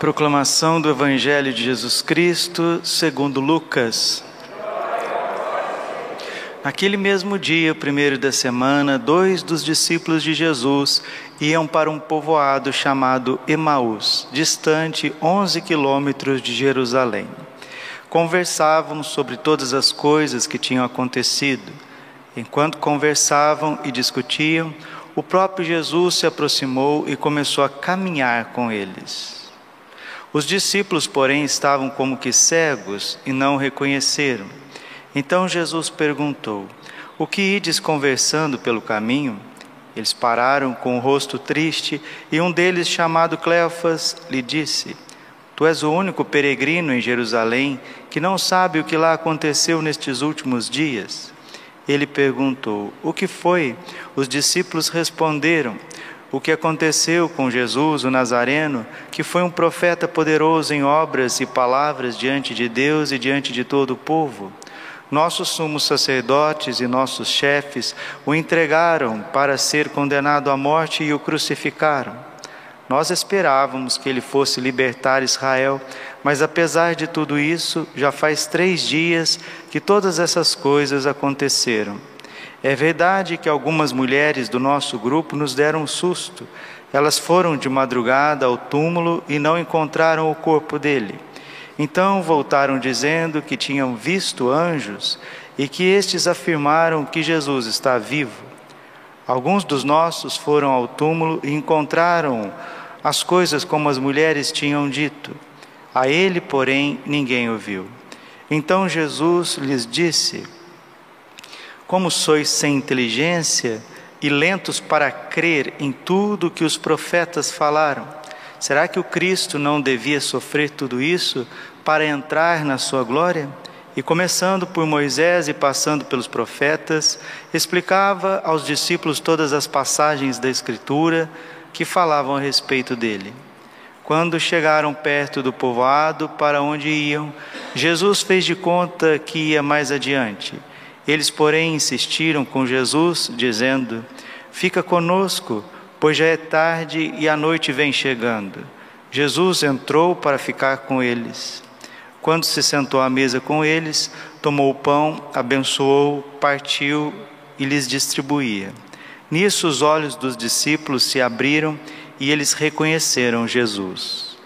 Proclamação do Evangelho de Jesus Cristo, segundo Lucas. Naquele mesmo dia, primeiro da semana, dois dos discípulos de Jesus iam para um povoado chamado Emaús, distante 11 quilômetros de Jerusalém. Conversavam sobre todas as coisas que tinham acontecido. Enquanto conversavam e discutiam, o próprio Jesus se aproximou e começou a caminhar com eles. Os discípulos, porém, estavam como que cegos e não reconheceram. Então Jesus perguntou: O que ides conversando pelo caminho? Eles pararam com o rosto triste e um deles, chamado Cleofas, lhe disse: Tu és o único peregrino em Jerusalém que não sabe o que lá aconteceu nestes últimos dias. Ele perguntou: O que foi? Os discípulos responderam: o que aconteceu com Jesus, o Nazareno, que foi um profeta poderoso em obras e palavras diante de Deus e diante de todo o povo. Nossos sumos sacerdotes e nossos chefes o entregaram para ser condenado à morte e o crucificaram. Nós esperávamos que ele fosse libertar Israel, mas apesar de tudo isso, já faz três dias que todas essas coisas aconteceram. É verdade que algumas mulheres do nosso grupo nos deram um susto. Elas foram de madrugada ao túmulo e não encontraram o corpo dele. Então voltaram dizendo que tinham visto anjos e que estes afirmaram que Jesus está vivo. Alguns dos nossos foram ao túmulo e encontraram as coisas como as mulheres tinham dito. A ele, porém, ninguém ouviu. Então Jesus lhes disse: como sois sem inteligência e lentos para crer em tudo que os profetas falaram? Será que o Cristo não devia sofrer tudo isso para entrar na sua glória? E começando por Moisés e passando pelos profetas, explicava aos discípulos todas as passagens da Escritura que falavam a respeito dele. Quando chegaram perto do povoado para onde iam, Jesus fez de conta que ia mais adiante eles, porém, insistiram com Jesus, dizendo: Fica conosco, pois já é tarde e a noite vem chegando. Jesus entrou para ficar com eles. Quando se sentou à mesa com eles, tomou o pão, abençoou, partiu e lhes distribuía. Nisso os olhos dos discípulos se abriram e eles reconheceram Jesus.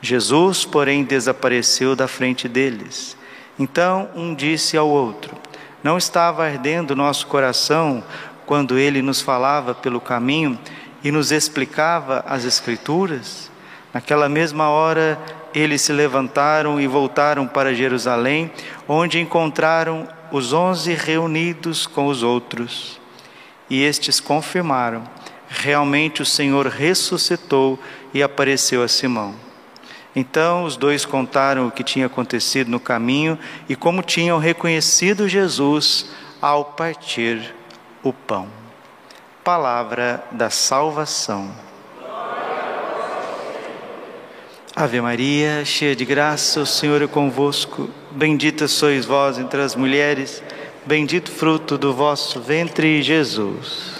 Jesus, porém, desapareceu da frente deles. Então um disse ao outro: não estava ardendo nosso coração quando ele nos falava pelo caminho e nos explicava as Escrituras? Naquela mesma hora, eles se levantaram e voltaram para Jerusalém, onde encontraram os onze reunidos com os outros. E estes confirmaram: realmente o Senhor ressuscitou e apareceu a Simão. Então os dois contaram o que tinha acontecido no caminho e como tinham reconhecido Jesus ao partir o pão. Palavra da salvação. Ave Maria, cheia de graça, o Senhor é convosco. Bendita sois vós entre as mulheres, bendito fruto do vosso ventre, Jesus.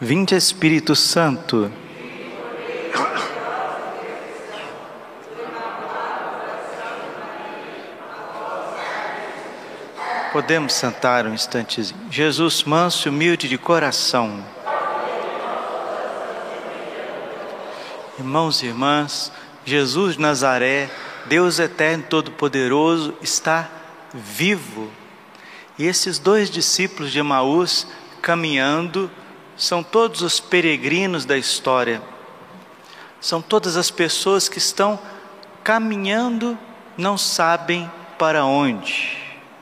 Vinde Espírito Santo. Podemos sentar um instantezinho. Jesus, manso e humilde de coração. Irmãos e irmãs, Jesus de Nazaré, Deus eterno todo-poderoso, está vivo. E esses dois discípulos de Emaús caminhando são todos os peregrinos da história, são todas as pessoas que estão caminhando, não sabem para onde.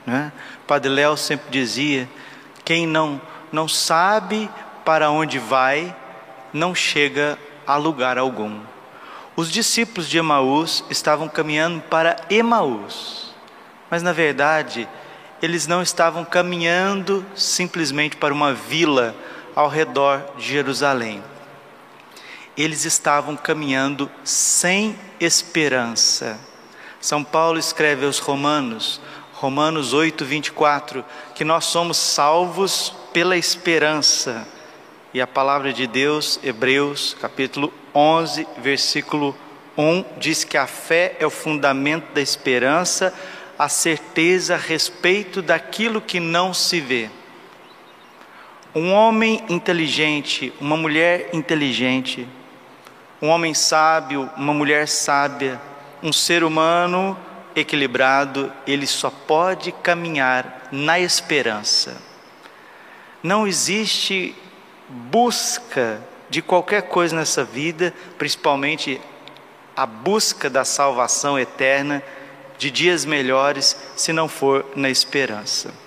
Né? Padre Léo sempre dizia: quem não, não sabe para onde vai, não chega a lugar algum. Os discípulos de Emaús estavam caminhando para Emaús, mas na verdade, eles não estavam caminhando simplesmente para uma vila ao redor de Jerusalém. Eles estavam caminhando sem esperança. São Paulo escreve aos Romanos: Romanos 8, 24, que nós somos salvos pela esperança. E a palavra de Deus, Hebreus, capítulo 11, versículo 1, diz que a fé é o fundamento da esperança, a certeza a respeito daquilo que não se vê. Um homem inteligente, uma mulher inteligente, um homem sábio, uma mulher sábia, um ser humano equilibrado, ele só pode caminhar na esperança. Não existe busca de qualquer coisa nessa vida, principalmente a busca da salvação eterna, de dias melhores, se não for na esperança.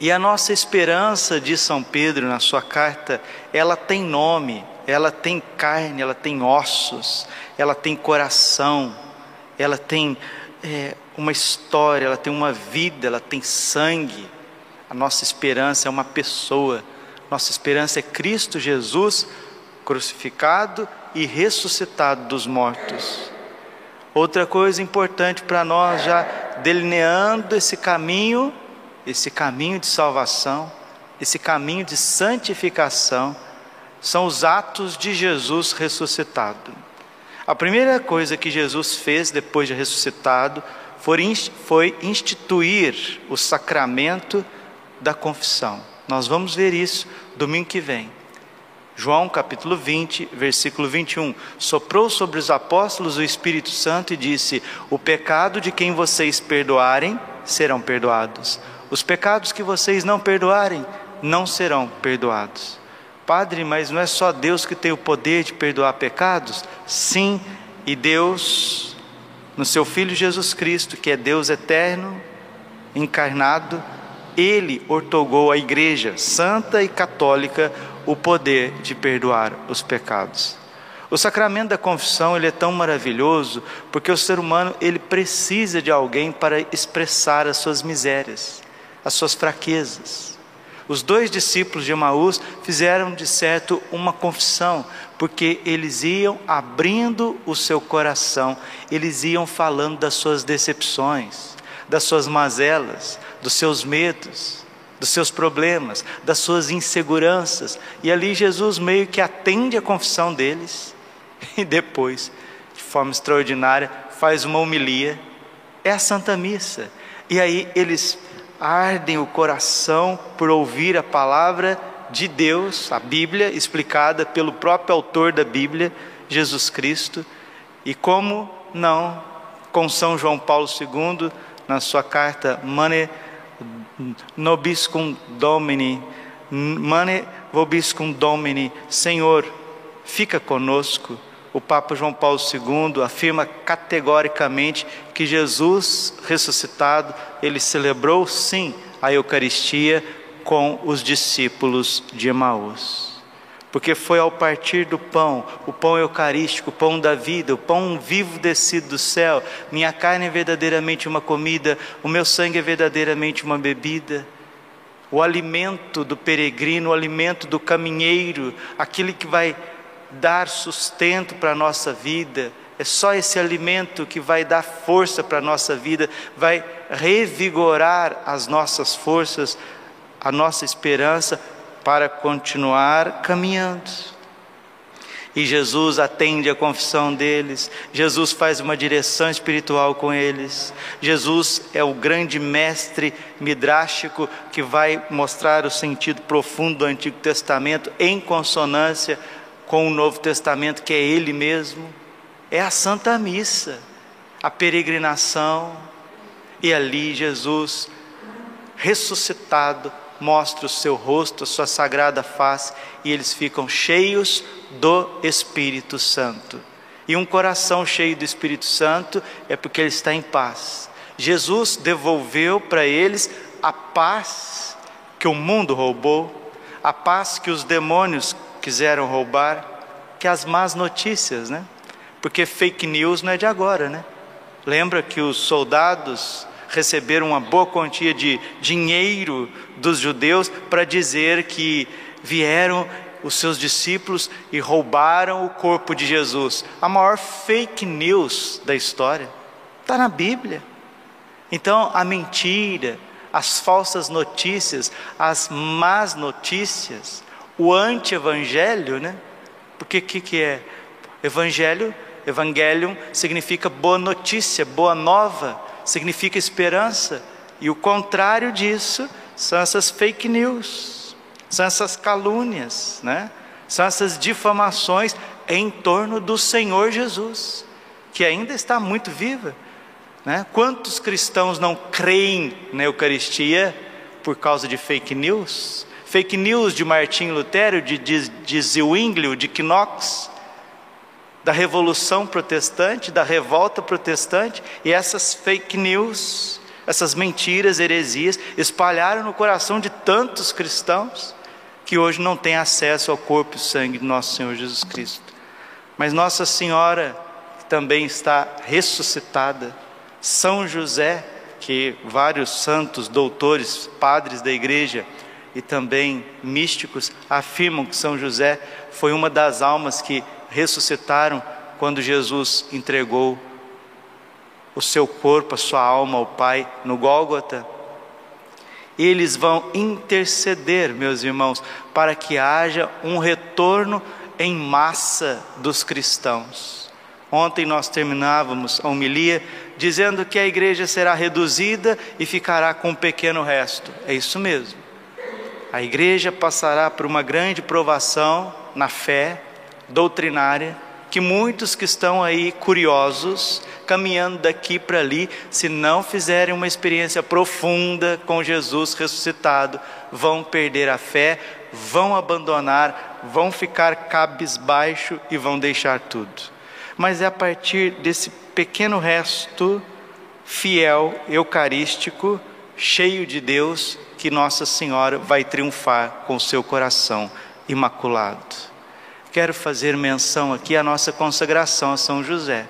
E a nossa esperança, de São Pedro na sua carta, ela tem nome, ela tem carne, ela tem ossos, ela tem coração, ela tem é, uma história, ela tem uma vida, ela tem sangue. A nossa esperança é uma pessoa, nossa esperança é Cristo Jesus crucificado e ressuscitado dos mortos. Outra coisa importante para nós, já delineando esse caminho, esse caminho de salvação, esse caminho de santificação, são os atos de Jesus ressuscitado. A primeira coisa que Jesus fez depois de ressuscitado foi instituir o sacramento da confissão. Nós vamos ver isso domingo que vem. João capítulo 20, versículo 21. Soprou sobre os apóstolos o Espírito Santo e disse: O pecado de quem vocês perdoarem serão perdoados. Os pecados que vocês não perdoarem não serão perdoados. Padre, mas não é só Deus que tem o poder de perdoar pecados? Sim, e Deus, no seu Filho Jesus Cristo, que é Deus eterno, encarnado, ele ortogou à Igreja Santa e Católica o poder de perdoar os pecados. O sacramento da confissão ele é tão maravilhoso porque o ser humano ele precisa de alguém para expressar as suas misérias, as suas fraquezas. Os dois discípulos de Emaús fizeram de certo uma confissão, porque eles iam abrindo o seu coração, eles iam falando das suas decepções, das suas mazelas, dos seus medos, dos seus problemas, das suas inseguranças. E ali Jesus meio que atende a confissão deles e depois, de forma extraordinária, faz uma homilia. É a Santa Missa. E aí eles ardem o coração por ouvir a palavra de Deus, a Bíblia, explicada pelo próprio autor da Bíblia, Jesus Cristo. E como não, com São João Paulo II, na sua carta Mane nobiscum domini, mane vobiscum domini, Senhor, fica conosco. O Papa João Paulo II afirma categoricamente que Jesus ressuscitado, ele celebrou sim a Eucaristia com os discípulos de Emaús porque foi ao partir do pão, o pão eucarístico, o pão da vida, o pão vivo descido do céu. Minha carne é verdadeiramente uma comida, o meu sangue é verdadeiramente uma bebida. O alimento do peregrino, o alimento do caminheiro, aquele que vai dar sustento para a nossa vida. É só esse alimento que vai dar força para a nossa vida, vai revigorar as nossas forças, a nossa esperança para continuar caminhando. E Jesus atende a confissão deles, Jesus faz uma direção espiritual com eles. Jesus é o grande mestre midrástico que vai mostrar o sentido profundo do Antigo Testamento em consonância com o Novo Testamento, que é Ele mesmo. É a Santa Missa, a peregrinação, e ali Jesus ressuscitado mostra o seu rosto, a sua sagrada face, e eles ficam cheios do Espírito Santo. E um coração cheio do Espírito Santo é porque ele está em paz. Jesus devolveu para eles a paz que o mundo roubou, a paz que os demônios quiseram roubar, que as más notícias, né? Porque fake news não é de agora, né? Lembra que os soldados receberam uma boa quantia de dinheiro dos judeus para dizer que vieram os seus discípulos e roubaram o corpo de Jesus. A maior fake news da história está na Bíblia. Então, a mentira, as falsas notícias, as más notícias, o anti-evangelho, né? Porque o que, que é? Evangelho, evangelium significa boa notícia, boa nova, significa esperança. E o contrário disso são essas fake news, são essas calúnias, né? São essas difamações em torno do Senhor Jesus, que ainda está muito viva. Né? Quantos cristãos não creem na Eucaristia por causa de fake news? Fake news de Martim Lutero, de, de, de Zwinglio, de Knox, da Revolução Protestante, da Revolta Protestante, e essas fake news, essas mentiras, heresias, espalharam no coração de tantos cristãos que hoje não têm acesso ao corpo e sangue de nosso Senhor Jesus Cristo. Mas Nossa Senhora também está ressuscitada são José, que vários santos, doutores, padres da igreja e também místicos afirmam que São José foi uma das almas que ressuscitaram quando Jesus entregou o seu corpo, a sua alma ao Pai no Gólgota. Eles vão interceder, meus irmãos, para que haja um retorno em massa dos cristãos. Ontem nós terminávamos a homilia dizendo que a igreja será reduzida e ficará com um pequeno resto. É isso mesmo. A igreja passará por uma grande provação na fé doutrinária, que muitos que estão aí curiosos, caminhando daqui para ali, se não fizerem uma experiência profunda com Jesus ressuscitado, vão perder a fé, vão abandonar, vão ficar cabisbaixo e vão deixar tudo. Mas é a partir desse pequeno resto fiel, eucarístico, cheio de Deus, que Nossa Senhora vai triunfar com seu coração imaculado. Quero fazer menção aqui à nossa consagração a São José.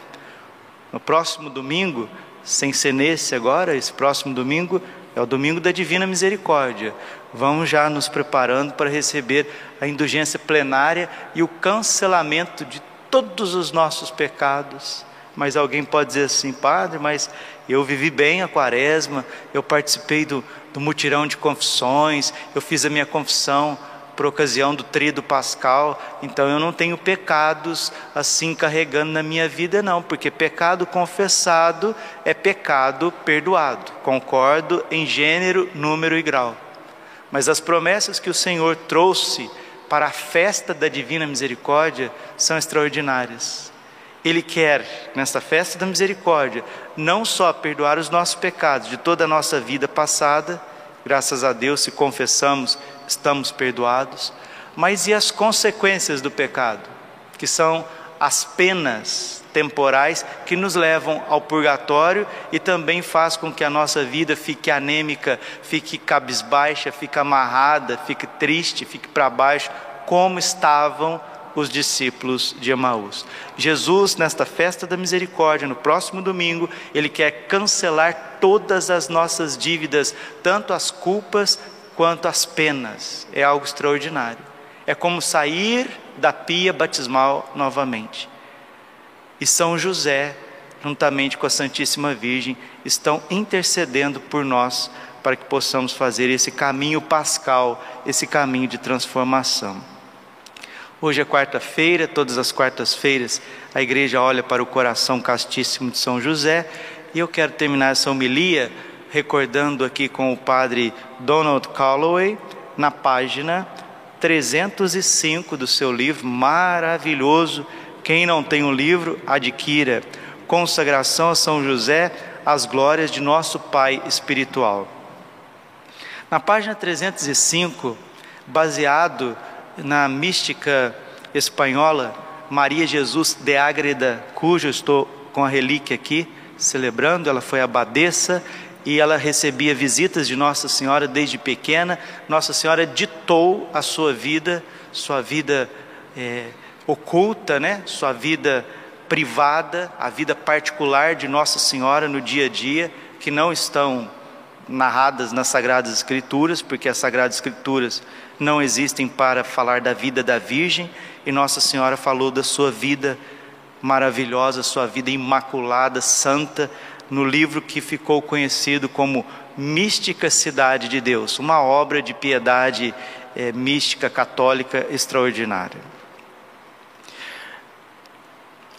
No próximo domingo, sem ser nesse agora, esse próximo domingo é o domingo da Divina Misericórdia. Vamos já nos preparando para receber a indulgência plenária e o cancelamento de todos os nossos pecados. Mas alguém pode dizer assim, padre, mas eu vivi bem a quaresma, eu participei do, do mutirão de confissões, eu fiz a minha confissão por ocasião do trido pascal, então eu não tenho pecados assim carregando na minha vida, não, porque pecado confessado é pecado perdoado. Concordo em gênero, número e grau. Mas as promessas que o Senhor trouxe para a festa da divina misericórdia são extraordinárias. Ele quer, nesta festa da misericórdia, não só perdoar os nossos pecados de toda a nossa vida passada, graças a Deus, se confessamos, estamos perdoados, mas e as consequências do pecado, que são as penas temporais que nos levam ao purgatório e também faz com que a nossa vida fique anêmica, fique cabisbaixa, fique amarrada, fique triste, fique para baixo, como estavam os discípulos de Emaús. Jesus, nesta festa da misericórdia, no próximo domingo, ele quer cancelar todas as nossas dívidas, tanto as culpas quanto as penas. É algo extraordinário. É como sair da pia batismal novamente. E São José, juntamente com a Santíssima Virgem, estão intercedendo por nós para que possamos fazer esse caminho pascal, esse caminho de transformação. Hoje é quarta-feira, todas as quartas-feiras a igreja olha para o coração castíssimo de São José e eu quero terminar essa homilia recordando aqui com o padre Donald Calloway na página 305 do seu livro maravilhoso quem não tem o um livro, adquira. Consagração a São José, as glórias de nosso Pai espiritual. Na página 305, baseado na mística espanhola Maria Jesus de Ágreda, cujo estou com a relíquia aqui celebrando, ela foi abadesa e ela recebia visitas de Nossa Senhora desde pequena. Nossa Senhora ditou a sua vida, sua vida é, oculta, né? Sua vida privada, a vida particular de Nossa Senhora no dia a dia, que não estão narradas nas Sagradas Escrituras, porque as Sagradas Escrituras não existem para falar da vida da Virgem, e Nossa Senhora falou da sua vida maravilhosa, sua vida imaculada, santa, no livro que ficou conhecido como Mística Cidade de Deus, uma obra de piedade é, mística católica extraordinária.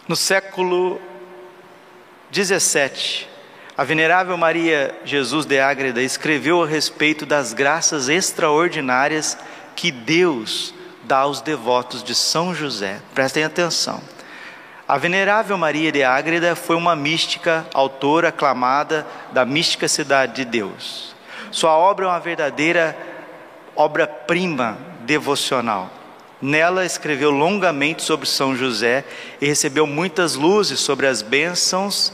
No século 17, a venerável Maria Jesus de Ágreda escreveu a respeito das graças extraordinárias que Deus dá aos devotos de São José. Prestem atenção. A venerável Maria de Ágreda foi uma mística, autora aclamada da mística cidade de Deus. Sua obra é uma verdadeira obra-prima devocional. Nela escreveu longamente sobre São José e recebeu muitas luzes sobre as bênçãos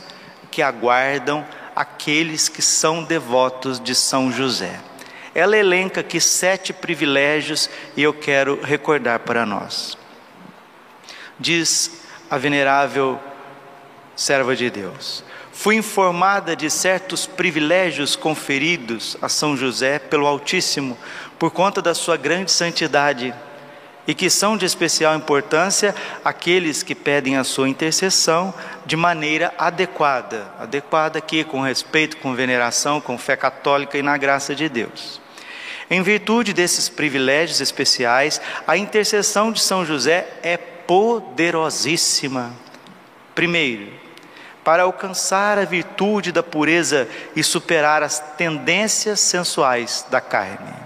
que aguardam aqueles que são devotos de São José. Ela elenca aqui sete privilégios e eu quero recordar para nós. Diz a venerável serva de Deus: Fui informada de certos privilégios conferidos a São José pelo Altíssimo por conta da sua grande santidade e que são de especial importância aqueles que pedem a sua intercessão de maneira adequada, adequada aqui com respeito, com veneração, com fé católica e na graça de Deus. Em virtude desses privilégios especiais, a intercessão de São José é poderosíssima. Primeiro, para alcançar a virtude da pureza e superar as tendências sensuais da carne.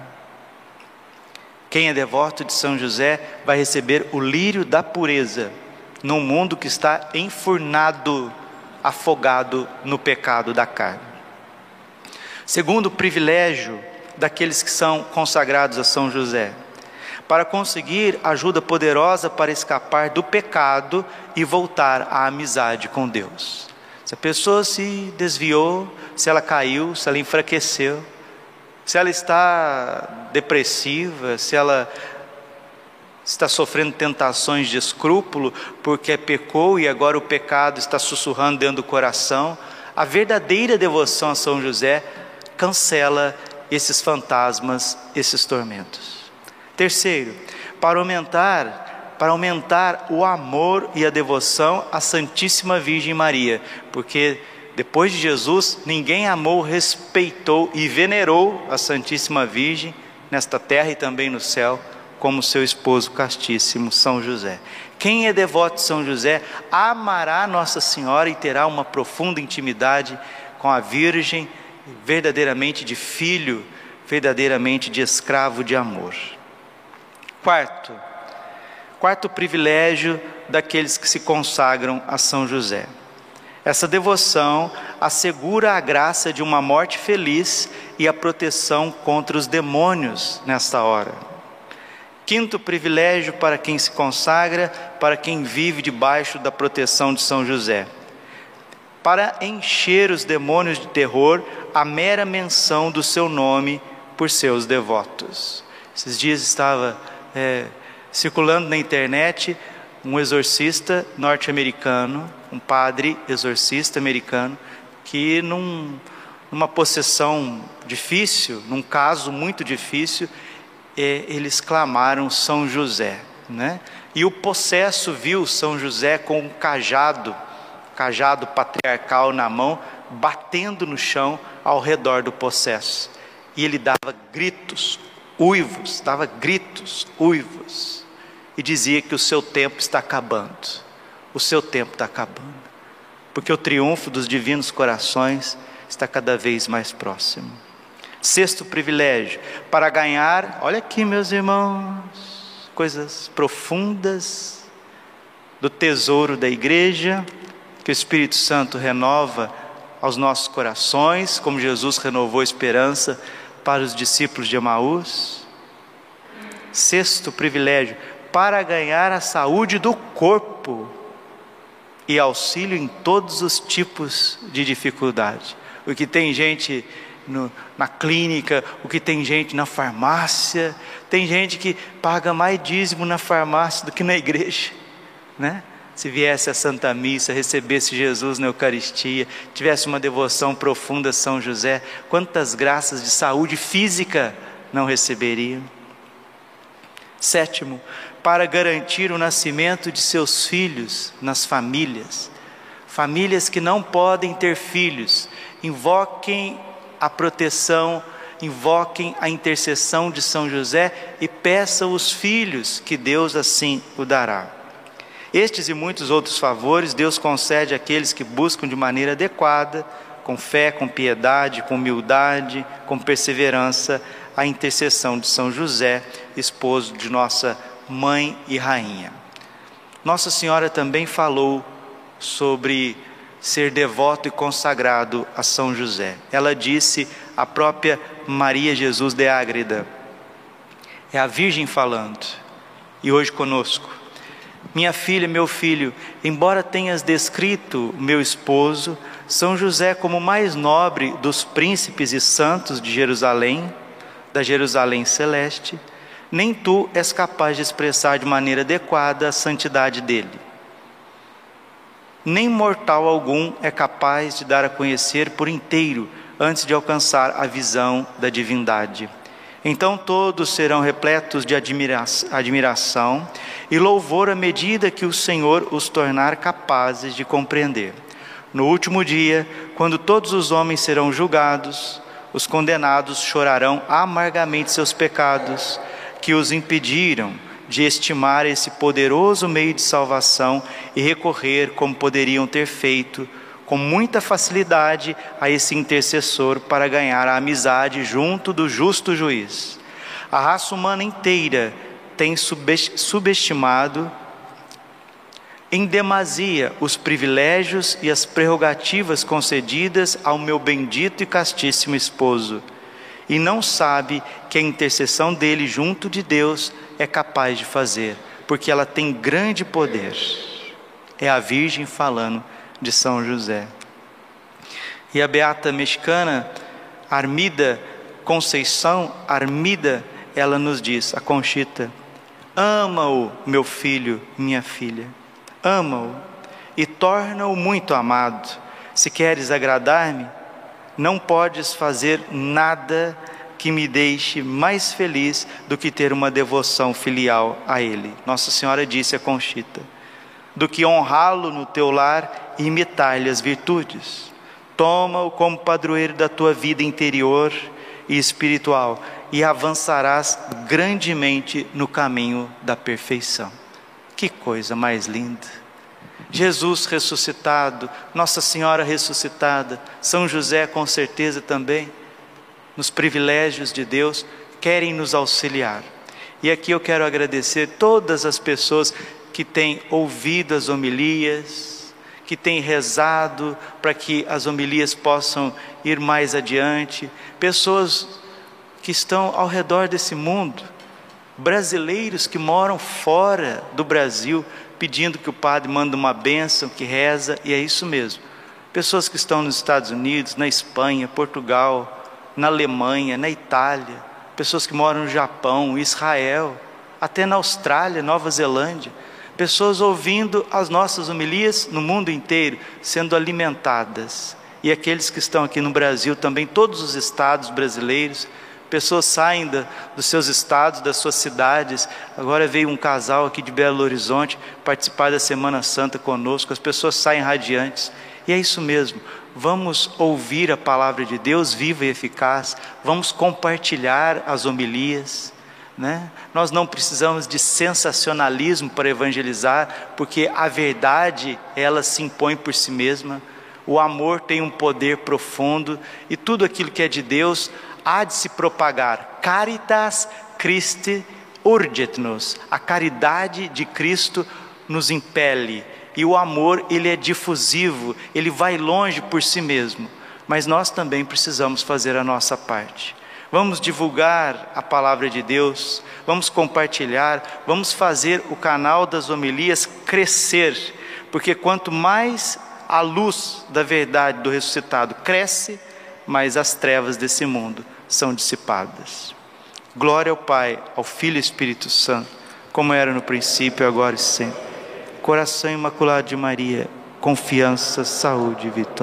Quem é devoto de São José vai receber o lírio da pureza num mundo que está enfurnado, afogado no pecado da carne. Segundo privilégio daqueles que são consagrados a São José, para conseguir ajuda poderosa para escapar do pecado e voltar à amizade com Deus. Se a pessoa se desviou, se ela caiu, se ela enfraqueceu, se ela está depressiva, se ela está sofrendo tentações de escrúpulo porque pecou e agora o pecado está sussurrando dentro do coração, a verdadeira devoção a São José cancela esses fantasmas, esses tormentos. Terceiro, para aumentar para aumentar o amor e a devoção à Santíssima Virgem Maria, porque depois de Jesus, ninguém amou, respeitou e venerou a Santíssima Virgem nesta terra e também no céu, como seu esposo castíssimo, São José. Quem é devoto de São José amará Nossa Senhora e terá uma profunda intimidade com a Virgem, verdadeiramente de filho, verdadeiramente de escravo de amor. Quarto, quarto privilégio daqueles que se consagram a São José essa devoção assegura a graça de uma morte feliz e a proteção contra os demônios nesta hora. Quinto privilégio para quem se consagra, para quem vive debaixo da proteção de São José. Para encher os demônios de terror, a mera menção do seu nome por seus devotos. Esses dias estava é, circulando na internet um exorcista norte-americano um padre exorcista americano que num, numa possessão difícil, num caso muito difícil, é, eles clamaram São José, né? E o possesso viu São José com um cajado, cajado patriarcal na mão, batendo no chão ao redor do possesso. E ele dava gritos, uivos, dava gritos, uivos, e dizia que o seu tempo está acabando o seu tempo está acabando, porque o triunfo dos divinos corações está cada vez mais próximo. Sexto privilégio, para ganhar, olha aqui, meus irmãos, coisas profundas do tesouro da igreja, que o Espírito Santo renova aos nossos corações, como Jesus renovou a esperança para os discípulos de Emaús. Sexto privilégio, para ganhar a saúde do corpo e auxílio em todos os tipos de dificuldade. O que tem gente no, na clínica, o que tem gente na farmácia, tem gente que paga mais dízimo na farmácia do que na igreja, né? Se viesse a Santa Missa, recebesse Jesus na Eucaristia, tivesse uma devoção profunda a São José, quantas graças de saúde física não receberiam? Sétimo, para garantir o nascimento de seus filhos nas famílias, famílias que não podem ter filhos, invoquem a proteção, invoquem a intercessão de São José e peçam os filhos, que Deus assim o dará. Estes e muitos outros favores Deus concede àqueles que buscam de maneira adequada, com fé, com piedade, com humildade, com perseverança, a intercessão de São José, esposo de nossa mãe e rainha. Nossa Senhora também falou sobre ser devoto e consagrado a São José. Ela disse a própria Maria Jesus de Ágreda, é a Virgem falando, e hoje conosco. Minha filha, meu filho, embora tenhas descrito meu esposo, São José, como o mais nobre dos príncipes e santos de Jerusalém, da Jerusalém celeste, nem tu és capaz de expressar de maneira adequada a santidade dele. Nem mortal algum é capaz de dar a conhecer por inteiro antes de alcançar a visão da divindade. Então todos serão repletos de admira admiração e louvor à medida que o Senhor os tornar capazes de compreender. No último dia, quando todos os homens serão julgados, os condenados chorarão amargamente seus pecados, que os impediram de estimar esse poderoso meio de salvação e recorrer, como poderiam ter feito, com muita facilidade a esse intercessor para ganhar a amizade junto do justo juiz. A raça humana inteira tem subestimado em demasia os privilégios e as prerrogativas concedidas ao meu bendito e castíssimo esposo, e não sabe que a intercessão dele junto de Deus é capaz de fazer, porque ela tem grande poder. É a Virgem falando de São José. E a beata mexicana Armida Conceição Armida, ela nos diz, a Conchita, ama-o, meu filho, minha filha ama-o e torna-o muito amado. Se queres agradar-me, não podes fazer nada que me deixe mais feliz do que ter uma devoção filial a Ele. Nossa Senhora disse a Conchita: do que honrá-lo no teu lar e imitar-lhe as virtudes. Toma-o como padroeiro da tua vida interior e espiritual e avançarás grandemente no caminho da perfeição. Que coisa mais linda! Jesus ressuscitado, Nossa Senhora ressuscitada, São José com certeza também, nos privilégios de Deus, querem nos auxiliar. E aqui eu quero agradecer todas as pessoas que têm ouvido as homilias, que têm rezado para que as homilias possam ir mais adiante, pessoas que estão ao redor desse mundo brasileiros que moram fora do Brasil, pedindo que o padre mande uma bênção, que reza, e é isso mesmo. Pessoas que estão nos Estados Unidos, na Espanha, Portugal, na Alemanha, na Itália, pessoas que moram no Japão, Israel, até na Austrália, Nova Zelândia, pessoas ouvindo as nossas homilias no mundo inteiro, sendo alimentadas. E aqueles que estão aqui no Brasil também, todos os estados brasileiros, pessoas saem da, dos seus estados, das suas cidades. Agora veio um casal aqui de Belo Horizonte participar da Semana Santa conosco. As pessoas saem radiantes. E é isso mesmo. Vamos ouvir a palavra de Deus viva e eficaz. Vamos compartilhar as homilias. Né? Nós não precisamos de sensacionalismo para evangelizar, porque a verdade ela se impõe por si mesma. O amor tem um poder profundo e tudo aquilo que é de Deus há de se propagar. Caritas Christi urget-nos. A caridade de Cristo nos impele. E o amor, ele é difusivo, ele vai longe por si mesmo. Mas nós também precisamos fazer a nossa parte. Vamos divulgar a palavra de Deus, vamos compartilhar, vamos fazer o canal das homilias crescer, porque quanto mais a luz da verdade do ressuscitado cresce, mas as trevas desse mundo são dissipadas. Glória ao Pai, ao Filho e Espírito Santo, como era no princípio, agora e sempre. Coração imaculado de Maria, confiança, saúde e vitória.